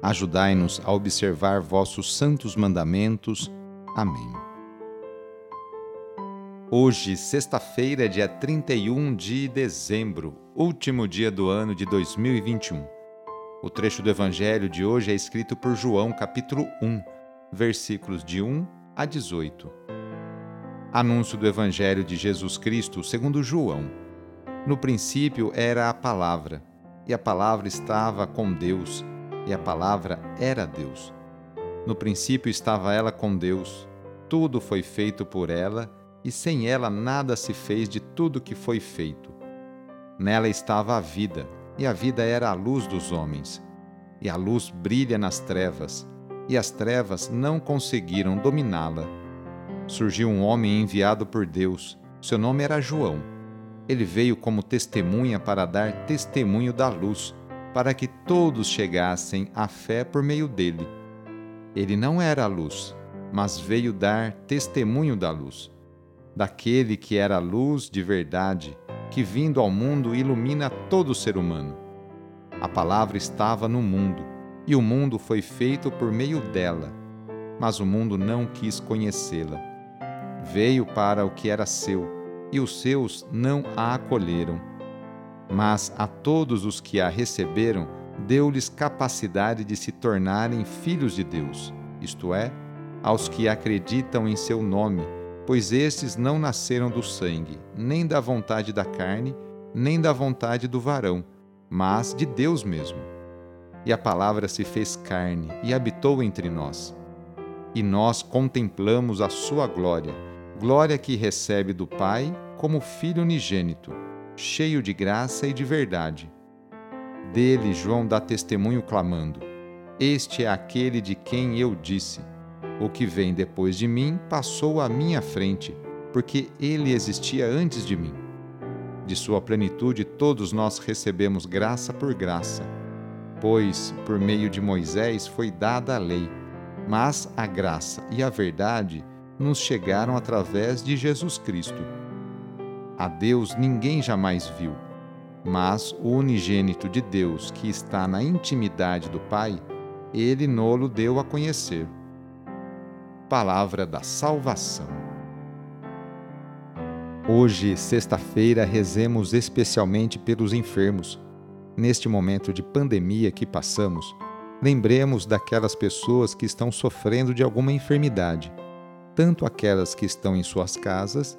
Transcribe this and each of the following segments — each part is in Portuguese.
Ajudai-nos a observar vossos santos mandamentos. Amém. Hoje, sexta-feira, dia 31 de dezembro, último dia do ano de 2021. O trecho do Evangelho de hoje é escrito por João, capítulo 1, versículos de 1 a 18. Anúncio do Evangelho de Jesus Cristo segundo João. No princípio era a palavra, e a palavra estava com Deus e a palavra era Deus. No princípio estava ela com Deus, tudo foi feito por ela, e sem ela nada se fez de tudo que foi feito. Nela estava a vida, e a vida era a luz dos homens. E a luz brilha nas trevas, e as trevas não conseguiram dominá-la. Surgiu um homem enviado por Deus, seu nome era João. Ele veio como testemunha para dar testemunho da luz para que todos chegassem à fé por meio dele. Ele não era a luz, mas veio dar testemunho da luz, daquele que era a luz de verdade, que vindo ao mundo ilumina todo ser humano. A palavra estava no mundo, e o mundo foi feito por meio dela, mas o mundo não quis conhecê-la. Veio para o que era seu, e os seus não a acolheram mas a todos os que a receberam, deu-lhes capacidade de se tornarem filhos de Deus, isto é, aos que acreditam em seu nome, pois estes não nasceram do sangue, nem da vontade da carne, nem da vontade do varão, mas de Deus mesmo. E a palavra se fez carne e habitou entre nós. E nós contemplamos a sua glória, glória que recebe do Pai como Filho unigênito cheio de graça e de verdade. Dele João dá testemunho clamando: Este é aquele de quem eu disse: O que vem depois de mim passou à minha frente, porque ele existia antes de mim. De sua plenitude todos nós recebemos graça por graça. Pois, por meio de Moisés foi dada a lei, mas a graça e a verdade nos chegaram através de Jesus Cristo. A Deus ninguém jamais viu, mas o unigênito de Deus, que está na intimidade do Pai, ele nolo deu a conhecer. Palavra da Salvação. Hoje, sexta-feira, rezemos especialmente pelos enfermos. Neste momento de pandemia que passamos, lembremos daquelas pessoas que estão sofrendo de alguma enfermidade, tanto aquelas que estão em suas casas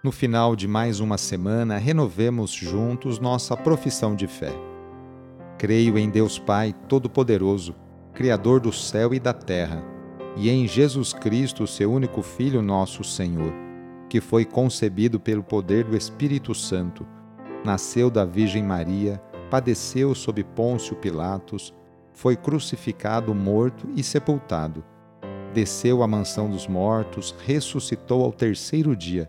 No final de mais uma semana, renovemos juntos nossa profissão de fé. Creio em Deus Pai Todo-Poderoso, Criador do céu e da terra, e em Jesus Cristo, seu único Filho, nosso Senhor, que foi concebido pelo poder do Espírito Santo, nasceu da Virgem Maria, padeceu sob Pôncio Pilatos, foi crucificado, morto e sepultado. Desceu à mansão dos mortos, ressuscitou ao terceiro dia,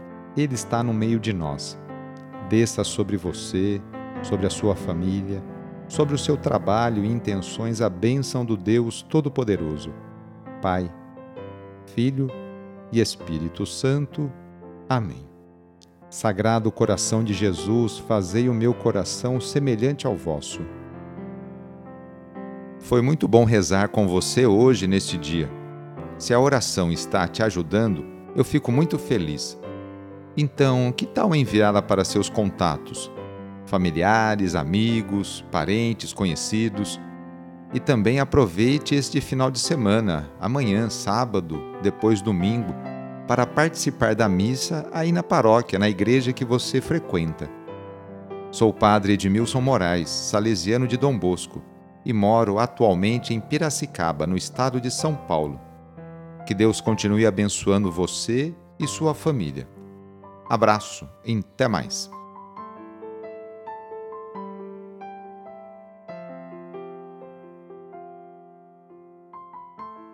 Ele está no meio de nós. Desça sobre você, sobre a sua família, sobre o seu trabalho e intenções a bênção do Deus Todo-Poderoso. Pai, Filho e Espírito Santo. Amém. Sagrado coração de Jesus, fazei o meu coração semelhante ao vosso. Foi muito bom rezar com você hoje neste dia. Se a oração está te ajudando, eu fico muito feliz. Então, que tal enviá-la para seus contatos? Familiares, amigos, parentes, conhecidos? E também aproveite este final de semana, amanhã, sábado, depois domingo, para participar da missa aí na paróquia, na igreja que você frequenta. Sou o padre Edmilson Moraes, salesiano de Dom Bosco, e moro atualmente em Piracicaba, no estado de São Paulo. Que Deus continue abençoando você e sua família. Abraço e até mais.